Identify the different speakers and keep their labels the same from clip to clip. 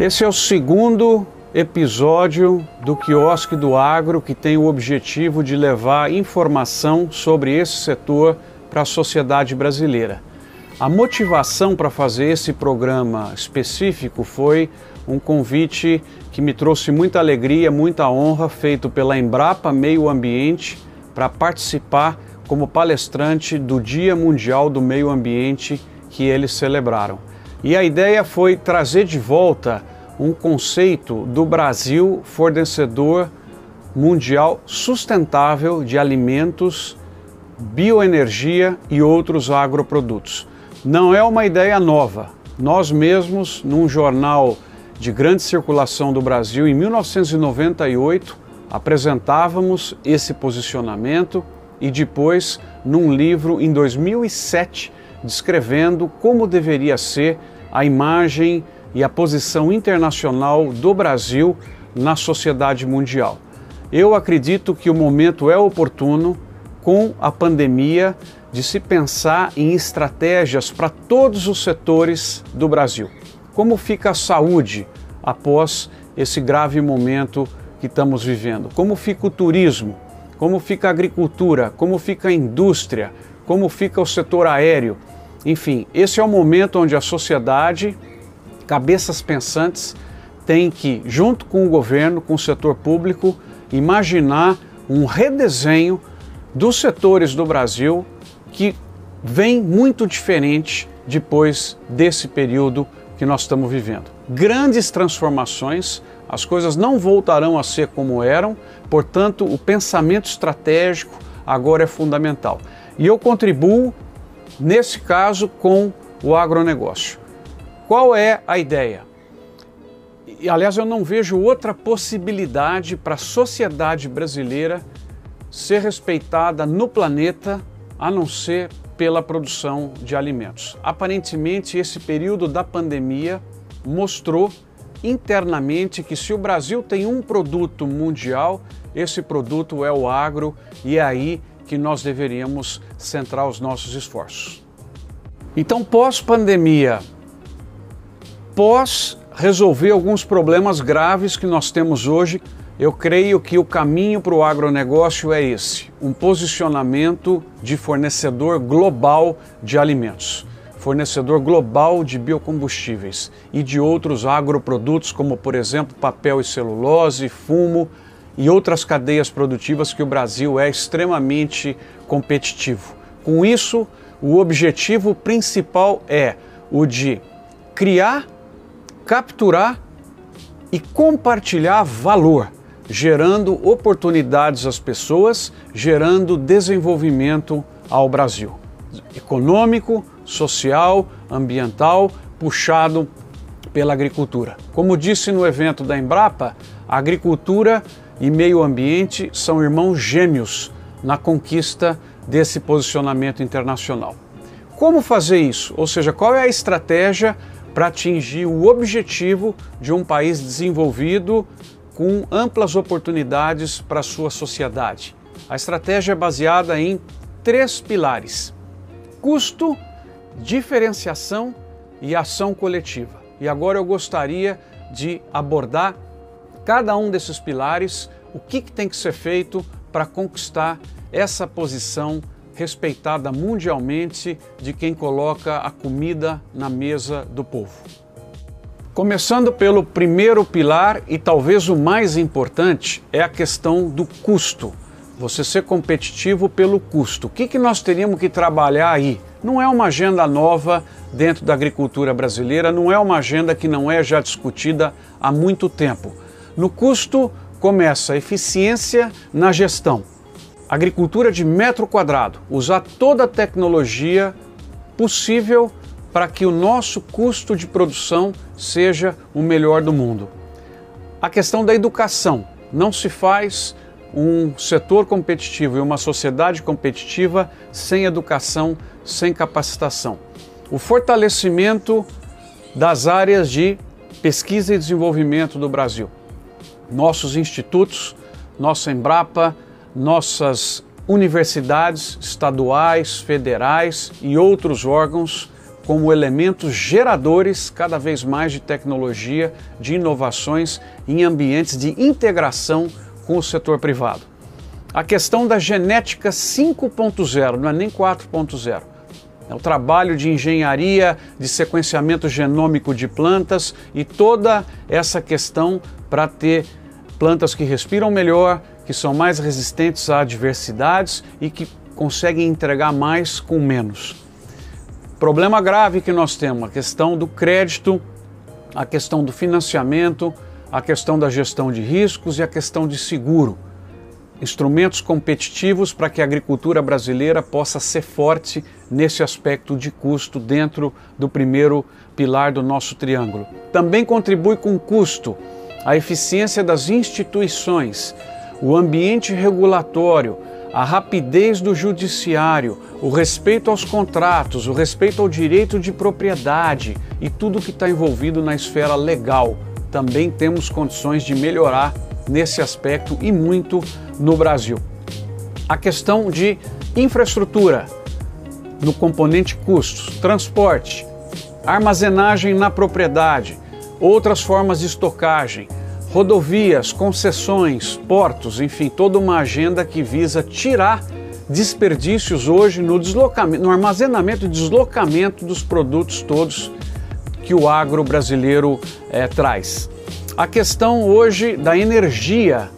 Speaker 1: Esse é o segundo episódio do Quiosque do Agro que tem o objetivo de levar informação sobre esse setor para a sociedade brasileira. A motivação para fazer esse programa específico foi um convite que me trouxe muita alegria, muita honra, feito pela Embrapa Meio Ambiente para participar como palestrante do Dia Mundial do Meio Ambiente que eles celebraram. E a ideia foi trazer de volta um conceito do Brasil fornecedor mundial sustentável de alimentos, bioenergia e outros agroprodutos. Não é uma ideia nova. Nós mesmos, num jornal de grande circulação do Brasil, em 1998, apresentávamos esse posicionamento e depois, num livro em 2007, descrevendo como deveria ser a imagem e a posição internacional do Brasil na sociedade mundial. Eu acredito que o momento é oportuno, com a pandemia, de se pensar em estratégias para todos os setores do Brasil. Como fica a saúde após esse grave momento que estamos vivendo? Como fica o turismo? Como fica a agricultura? Como fica a indústria? Como fica o setor aéreo? Enfim, esse é o momento onde a sociedade cabeças pensantes têm que, junto com o governo, com o setor público, imaginar um redesenho dos setores do Brasil que vem muito diferente depois desse período que nós estamos vivendo. Grandes transformações, as coisas não voltarão a ser como eram, portanto, o pensamento estratégico agora é fundamental. E eu contribuo, nesse caso, com o agronegócio. Qual é a ideia? Aliás, eu não vejo outra possibilidade para a sociedade brasileira ser respeitada no planeta a não ser pela produção de alimentos. Aparentemente, esse período da pandemia mostrou internamente que se o Brasil tem um produto mundial, esse produto é o agro e é aí que nós deveríamos centrar os nossos esforços. Então, pós-pandemia, após resolver alguns problemas graves que nós temos hoje, eu creio que o caminho para o agronegócio é esse: um posicionamento de fornecedor global de alimentos, fornecedor global de biocombustíveis e de outros agroprodutos, como por exemplo papel e celulose, fumo e outras cadeias produtivas que o Brasil é extremamente competitivo. Com isso, o objetivo principal é o de criar capturar e compartilhar valor, gerando oportunidades às pessoas, gerando desenvolvimento ao Brasil. Econômico, social, ambiental, puxado pela agricultura. Como disse no evento da Embrapa, agricultura e meio ambiente são irmãos gêmeos na conquista desse posicionamento internacional. Como fazer isso? Ou seja, qual é a estratégia para atingir o objetivo de um país desenvolvido com amplas oportunidades para a sua sociedade. A estratégia é baseada em três pilares: custo, diferenciação e ação coletiva. E agora eu gostaria de abordar cada um desses pilares, o que, que tem que ser feito para conquistar essa posição respeitada mundialmente de quem coloca a comida na mesa do povo. Começando pelo primeiro pilar e talvez o mais importante é a questão do custo. Você ser competitivo pelo custo. O que, que nós teríamos que trabalhar aí? Não é uma agenda nova dentro da agricultura brasileira, não é uma agenda que não é já discutida há muito tempo. No custo começa a eficiência na gestão agricultura de metro quadrado, usar toda a tecnologia possível para que o nosso custo de produção seja o melhor do mundo. A questão da educação. Não se faz um setor competitivo e uma sociedade competitiva sem educação, sem capacitação. O fortalecimento das áreas de pesquisa e desenvolvimento do Brasil. Nossos institutos, nossa Embrapa, nossas universidades estaduais, federais e outros órgãos como elementos geradores cada vez mais de tecnologia, de inovações em ambientes de integração com o setor privado. A questão da genética 5.0, não é nem 4.0. É o trabalho de engenharia, de sequenciamento genômico de plantas e toda essa questão para ter plantas que respiram melhor, que são mais resistentes a adversidades e que conseguem entregar mais com menos. Problema grave que nós temos, a questão do crédito, a questão do financiamento, a questão da gestão de riscos e a questão de seguro. Instrumentos competitivos para que a agricultura brasileira possa ser forte nesse aspecto de custo dentro do primeiro pilar do nosso triângulo. Também contribui com custo a eficiência das instituições, o ambiente regulatório, a rapidez do judiciário, o respeito aos contratos, o respeito ao direito de propriedade e tudo que está envolvido na esfera legal. Também temos condições de melhorar nesse aspecto e muito no Brasil. A questão de infraestrutura no componente custos, transporte, armazenagem na propriedade, outras formas de estocagem, rodovias, concessões, portos, enfim, toda uma agenda que visa tirar desperdícios hoje no deslocamento, no armazenamento e deslocamento dos produtos todos que o agro brasileiro é, traz. A questão hoje da energia,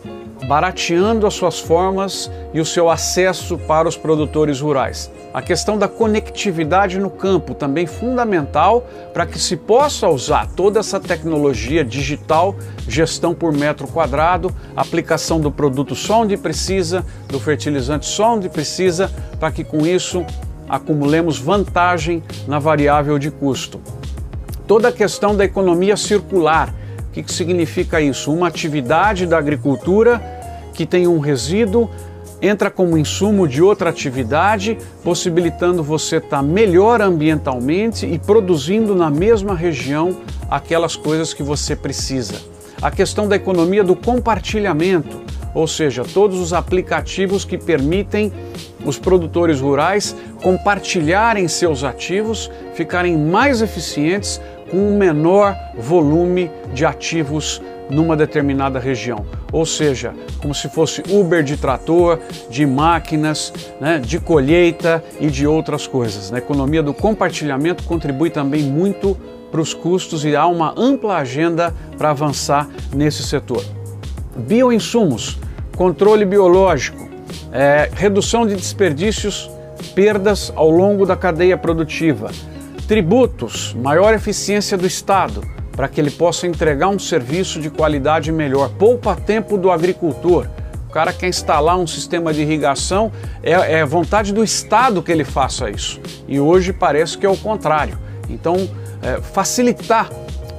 Speaker 1: barateando as suas formas e o seu acesso para os produtores rurais. A questão da conectividade no campo, também fundamental para que se possa usar toda essa tecnologia digital, gestão por metro quadrado, aplicação do produto só onde precisa, do fertilizante só onde precisa, para que com isso acumulemos vantagem na variável de custo. Toda a questão da economia circular. O que, que significa isso? Uma atividade da agricultura que tem um resíduo entra como insumo de outra atividade, possibilitando você estar tá melhor ambientalmente e produzindo na mesma região aquelas coisas que você precisa. A questão da economia do compartilhamento, ou seja, todos os aplicativos que permitem os produtores rurais compartilharem seus ativos, ficarem mais eficientes com um menor volume de ativos numa determinada região. Ou seja, como se fosse Uber de trator, de máquinas, né, de colheita e de outras coisas. A economia do compartilhamento contribui também muito para os custos e há uma ampla agenda para avançar nesse setor. Bioinsumos, controle biológico, é, redução de desperdícios, perdas ao longo da cadeia produtiva, tributos, maior eficiência do Estado para que ele possa entregar um serviço de qualidade melhor. Poupa tempo do agricultor. O cara quer instalar um sistema de irrigação, é, é vontade do Estado que ele faça isso. E hoje parece que é o contrário. Então, é, facilitar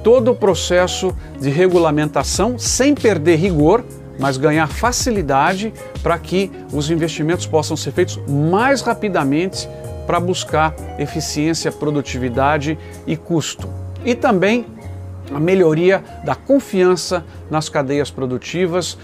Speaker 1: todo o processo de regulamentação sem perder rigor, mas ganhar facilidade para que os investimentos possam ser feitos mais rapidamente para buscar eficiência, produtividade e custo. E também a melhoria da confiança nas cadeias produtivas,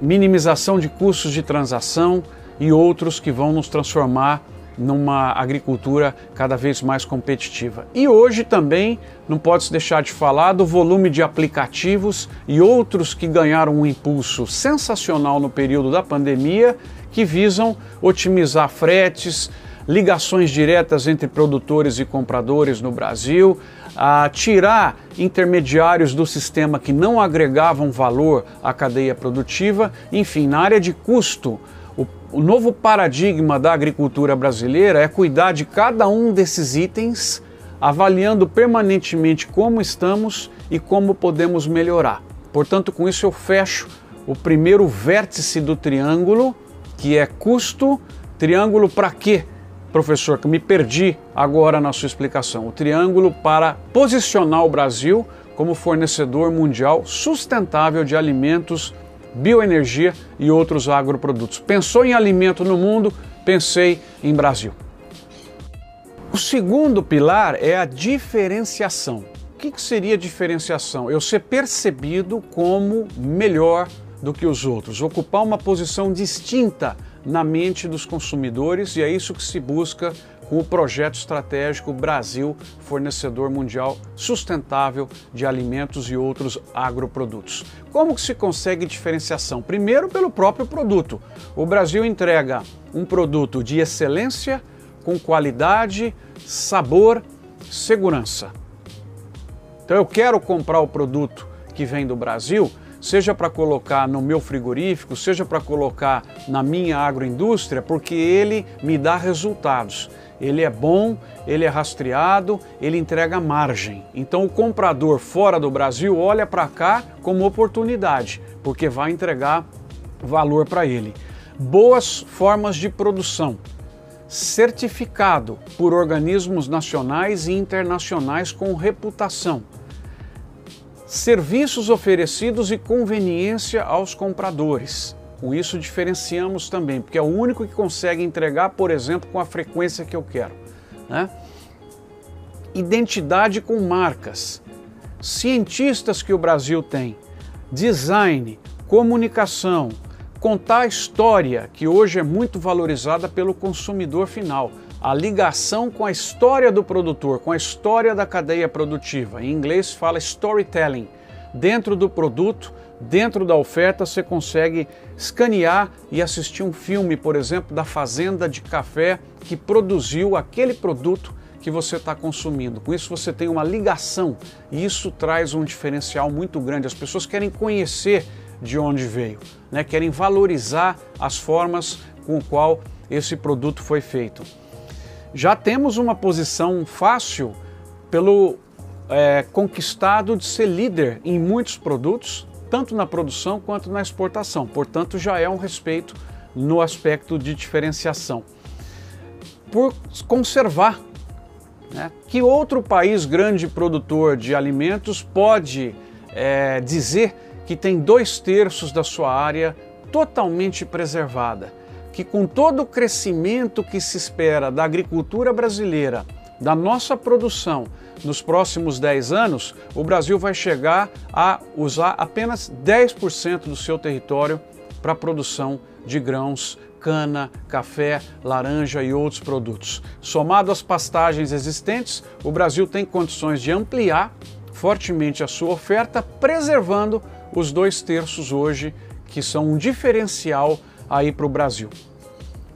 Speaker 1: minimização de custos de transação e outros que vão nos transformar numa agricultura cada vez mais competitiva. E hoje também não pode se deixar de falar do volume de aplicativos e outros que ganharam um impulso sensacional no período da pandemia, que visam otimizar fretes, ligações diretas entre produtores e compradores no Brasil, a tirar intermediários do sistema que não agregavam valor à cadeia produtiva, enfim, na área de custo. O, novo paradigma da agricultura brasileira é cuidar de cada um desses itens, avaliando permanentemente como estamos e como podemos melhorar. Portanto, com isso eu fecho o primeiro vértice do triângulo, que é custo. Triângulo para quê? Professor, que me perdi agora na sua explicação. O triângulo para posicionar o Brasil como fornecedor mundial sustentável de alimentos, bioenergia e outros agroprodutos. Pensou em alimento no mundo, pensei em Brasil. O segundo pilar é a diferenciação. O que, seria diferenciação? Eu ser percebido como melhor do que os outros, ocupar uma posição distinta na mente dos consumidores e é isso que se busca com o projeto estratégico Brasil Fornecedor Mundial Sustentável de Alimentos e outros agroprodutos. Como que se consegue diferenciação? Primeiro pelo próprio produto. O Brasil entrega um produto de excelência, com qualidade, sabor, segurança. Então eu quero comprar o produto que vem do Brasil, seja para colocar no meu frigorífico, seja para colocar na minha agroindústria, porque ele me dá resultados. Ele é bom, ele é rastreado, ele entrega margem. Então o comprador fora do Brasil olha para cá como oportunidade, porque vai entregar valor para ele. Boas formas de produção. Certificado por organismos nacionais e internacionais com reputação serviços oferecidos e conveniência aos compradores. Com isso diferenciamos também, porque é o único que consegue entregar, por exemplo, com a frequência que eu quero. Né? Identidade com marcas, cientistas que o Brasil tem, design, comunicação, contar a história, que hoje é muito valorizada pelo consumidor final a ligação com a história do produtor, com a história da cadeia produtiva. Em inglês fala storytelling. Dentro do produto, dentro da oferta, você consegue escanear e assistir um filme, por exemplo, da fazenda de café que produziu aquele produto que você está consumindo. Com isso você tem uma ligação e isso traz um diferencial muito grande. As pessoas querem conhecer de onde veio, né? querem valorizar as formas com o qual esse produto foi feito já temos uma posição fácil pelo é, conquistado de ser líder em muitos produtos, tanto na produção quanto na exportação. Portanto, já é um respeito no aspecto de diferenciação. Por conservar, né? que outro país grande produtor de alimentos pode é, dizer que tem dois terços da sua área totalmente preservada? Que com todo o crescimento que se espera da agricultura brasileira, da nossa produção nos próximos 10 anos, o Brasil vai chegar a usar apenas 10% do seu território para a produção de grãos, cana, café, laranja e outros produtos. Somado às pastagens existentes, o Brasil tem condições de ampliar fortemente a sua oferta, preservando os dois terços hoje, que são um diferencial aí para o Brasil.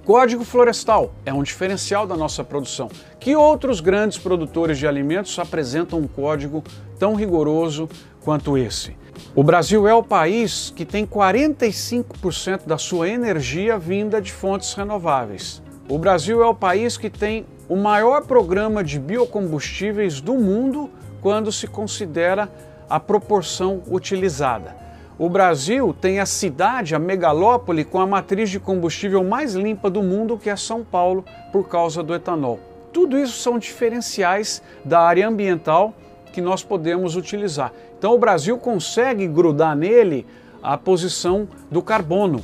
Speaker 1: Código florestal é um diferencial da nossa produção. Que outros grandes produtores de alimentos apresentam um código tão rigoroso quanto esse? O Brasil é o país que tem 45% da sua energia vinda de fontes renováveis. O Brasil é o país que tem o maior programa de biocombustíveis do mundo quando se considera a proporção utilizada. O Brasil tem a cidade, a megalópole, com a matriz de combustível mais limpa do mundo, que é São Paulo, por causa do etanol. Tudo isso são diferenciais da área ambiental que nós podemos utilizar. Então o Brasil consegue grudar nele a posição do carbono,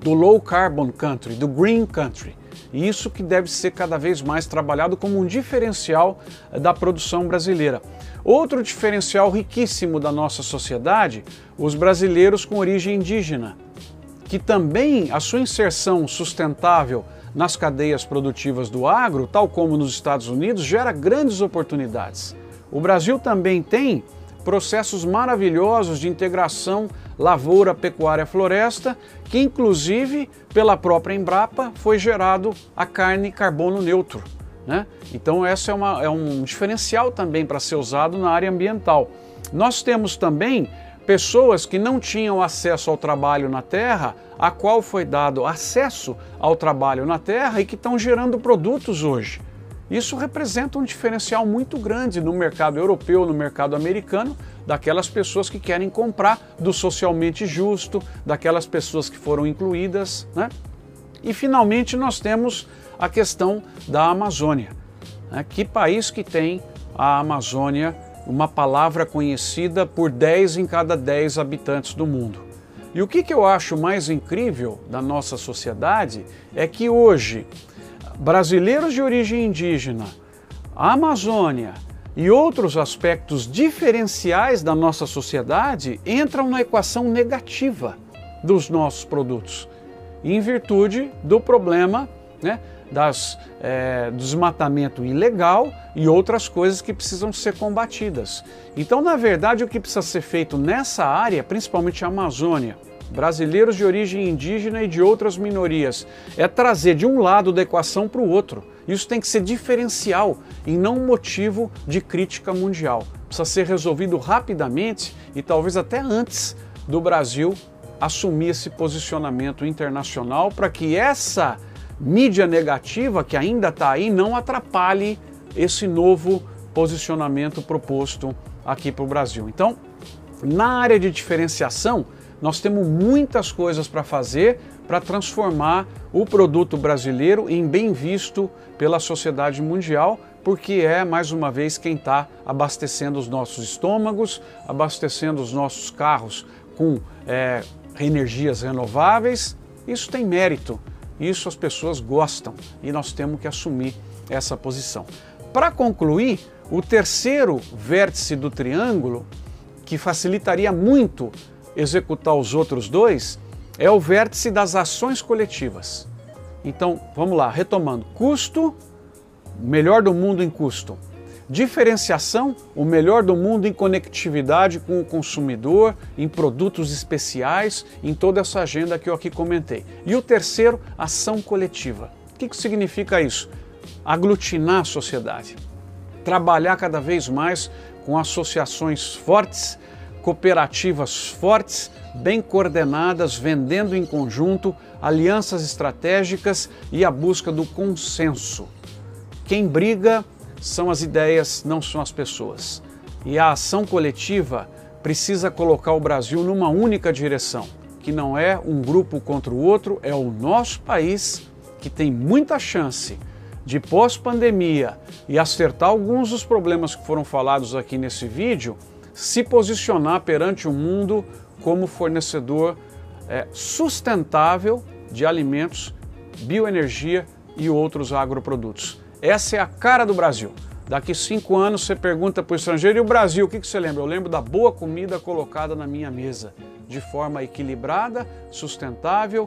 Speaker 1: do low carbon country, do green country. E isso que deve ser cada vez mais trabalhado como um diferencial da produção brasileira. Outro diferencial riquíssimo da nossa sociedade, os brasileiros com origem indígena, que também a sua inserção sustentável nas cadeias produtivas do agro, tal como nos Estados Unidos, gera grandes oportunidades. O Brasil também tem processos maravilhosos de integração lavoura, pecuária, floresta, que inclusive pela própria Embrapa foi gerado a carne carbono neutro. Né? Então, esse é, uma, é um diferencial também para ser usado na área ambiental. Nós temos também pessoas que não tinham acesso ao trabalho na terra, a qual foi dado acesso ao trabalho na terra e que estão gerando produtos hoje. Isso representa um diferencial muito grande no mercado europeu, no mercado americano, daquelas pessoas que querem comprar do socialmente justo, daquelas pessoas que foram incluídas. Né? E finalmente nós temos a questão da Amazônia. Né? Que país que tem a Amazônia, uma palavra conhecida por 10 em cada 10 habitantes do mundo? E o que, que eu acho mais incrível da nossa sociedade é que hoje brasileiros de origem indígena, a Amazônia e outros aspectos diferenciais da nossa sociedade entram na equação negativa dos nossos produtos, em virtude do problema né, das, é, desmatamento ilegal e outras coisas que precisam ser combatidas. Então, na verdade, o que precisa ser feito nessa área, principalmente a Amazônia, brasileiros de origem indígena e de outras minorias, é trazer de um lado da equação para o outro. Isso tem que ser diferencial e não motivo de crítica mundial. Precisa ser resolvido rapidamente e talvez até antes do Brasil assumir esse posicionamento internacional para que essa mídia negativa que ainda está aí não atrapalhe esse novo posicionamento proposto aqui para o Brasil. Então, na área de diferenciação, nós temos muitas coisas para fazer para transformar o produto brasileiro em bem visto pela sociedade mundial, porque é, mais uma vez, quem está abastecendo os nossos estômagos, abastecendo os nossos carros com é, energias renováveis. Isso tem mérito, isso as pessoas gostam e nós temos que assumir essa posição. Para concluir, o terceiro vértice do triângulo, que facilitaria muito executar os outros dois é o vértice das ações coletivas. Então, vamos lá, retomando: custo, melhor do mundo em custo. Diferenciação, o melhor do mundo em conectividade com o consumidor, em produtos especiais, em toda essa agenda que eu aqui comentei. E o terceiro, ação coletiva. O que, que significa isso? Aglutinar a sociedade. Trabalhar cada vez mais com associações fortes cooperativas fortes, bem coordenadas, vendendo em conjunto, alianças estratégicas e a busca do consenso. Quem briga são as ideias, não são as pessoas. E a ação coletiva precisa colocar o Brasil numa única direção, que não é um grupo contra o outro, é o nosso país que tem muita chance de pós-pandemia e acertar alguns dos problemas que foram falados aqui nesse vídeo se posicionar perante o mundo como fornecedor é, sustentável de alimentos, bioenergia e outros agroprodutos. Essa é a cara do Brasil. Daqui cinco anos você pergunta para o estrangeiro e o Brasil, o que, que você lembra? Eu lembro da boa comida colocada na minha mesa, de forma equilibrada, sustentável,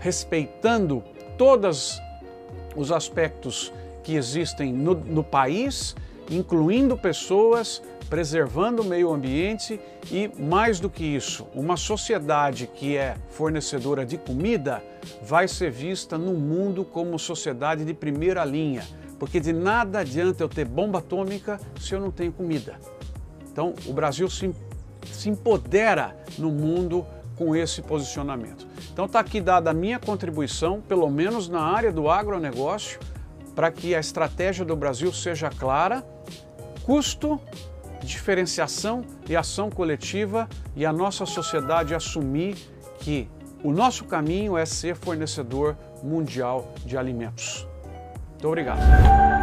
Speaker 1: respeitando todos os aspectos que existem no, no país, incluindo pessoas preservando o meio ambiente e, mais do que isso, uma sociedade que é fornecedora de comida vai ser vista no mundo como sociedade de primeira linha, porque de nada adianta eu ter bomba atômica se eu não tenho comida. Então, o Brasil se, se empodera no mundo com esse posicionamento. Então, está aqui dada a minha contribuição, pelo menos na área do agronegócio, para que a estratégia do Brasil seja clara, custo diferenciação e ação coletiva e a nossa sociedade assumir que o nosso caminho é ser fornecedor mundial de alimentos. Muito obrigado.